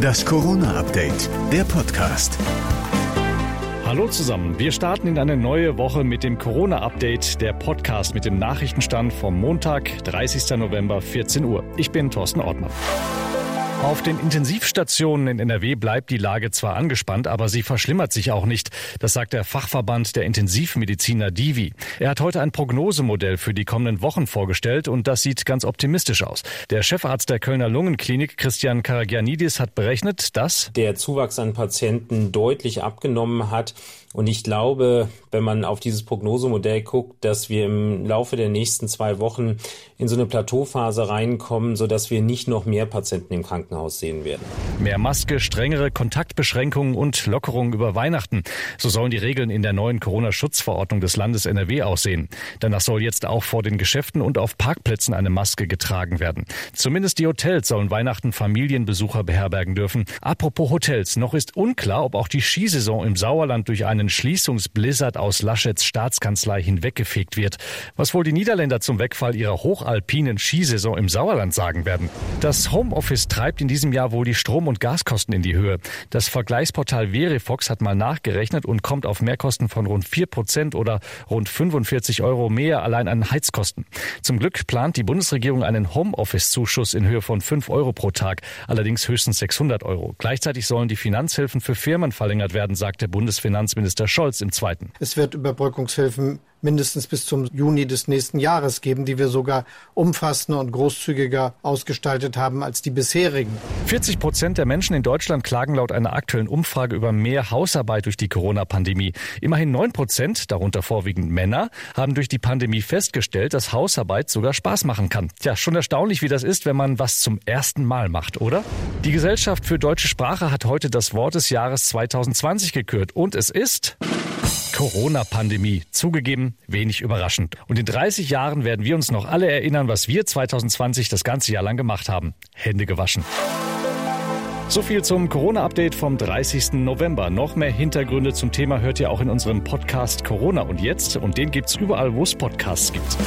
Das Corona-Update, der Podcast. Hallo zusammen, wir starten in eine neue Woche mit dem Corona-Update, der Podcast mit dem Nachrichtenstand vom Montag, 30. November, 14 Uhr. Ich bin Thorsten Ortmann. Auf den Intensivstationen in NRW bleibt die Lage zwar angespannt, aber sie verschlimmert sich auch nicht. Das sagt der Fachverband der Intensivmediziner Divi. Er hat heute ein Prognosemodell für die kommenden Wochen vorgestellt und das sieht ganz optimistisch aus. Der Chefarzt der Kölner Lungenklinik, Christian Karagianidis, hat berechnet, dass der Zuwachs an Patienten deutlich abgenommen hat. Und ich glaube, wenn man auf dieses Prognosemodell guckt, dass wir im Laufe der nächsten zwei Wochen in so eine Plateauphase reinkommen, sodass wir nicht noch mehr Patienten im Krankenhaus sehen werden. Mehr Maske, strengere Kontaktbeschränkungen und Lockerungen über Weihnachten. So sollen die Regeln in der neuen Corona-Schutzverordnung des Landes NRW aussehen. Danach soll jetzt auch vor den Geschäften und auf Parkplätzen eine Maske getragen werden. Zumindest die Hotels sollen Weihnachten Familienbesucher beherbergen dürfen. Apropos Hotels, noch ist unklar, ob auch die Skisaison im Sauerland durch eine einen Schließungsblizzard aus Laschets Staatskanzlei hinweggefegt wird. Was wohl die Niederländer zum Wegfall ihrer hochalpinen Skisaison im Sauerland sagen werden. Das Homeoffice treibt in diesem Jahr wohl die Strom- und Gaskosten in die Höhe. Das Vergleichsportal Verifox hat mal nachgerechnet und kommt auf Mehrkosten von rund 4 Prozent oder rund 45 Euro mehr allein an Heizkosten. Zum Glück plant die Bundesregierung einen Homeoffice-Zuschuss in Höhe von 5 Euro pro Tag, allerdings höchstens 600 Euro. Gleichzeitig sollen die Finanzhilfen für Firmen verlängert werden, sagt der Bundesfinanzminister Minister Scholz im zweiten. Es wird Überbrückungshilfen mindestens bis zum Juni des nächsten Jahres geben, die wir sogar umfassender und großzügiger ausgestaltet haben als die bisherigen. 40 Prozent der Menschen in Deutschland klagen laut einer aktuellen Umfrage über mehr Hausarbeit durch die Corona-Pandemie. Immerhin 9 Prozent, darunter vorwiegend Männer, haben durch die Pandemie festgestellt, dass Hausarbeit sogar Spaß machen kann. Tja, schon erstaunlich, wie das ist, wenn man was zum ersten Mal macht, oder? Die Gesellschaft für deutsche Sprache hat heute das Wort des Jahres 2020 gekürt und es ist Corona-Pandemie. Zugegeben, wenig überraschend. Und in 30 Jahren werden wir uns noch alle erinnern, was wir 2020 das ganze Jahr lang gemacht haben. Hände gewaschen. So viel zum Corona-Update vom 30. November. Noch mehr Hintergründe zum Thema hört ihr auch in unserem Podcast Corona und jetzt. Und den gibt's überall, wo es Podcasts gibt.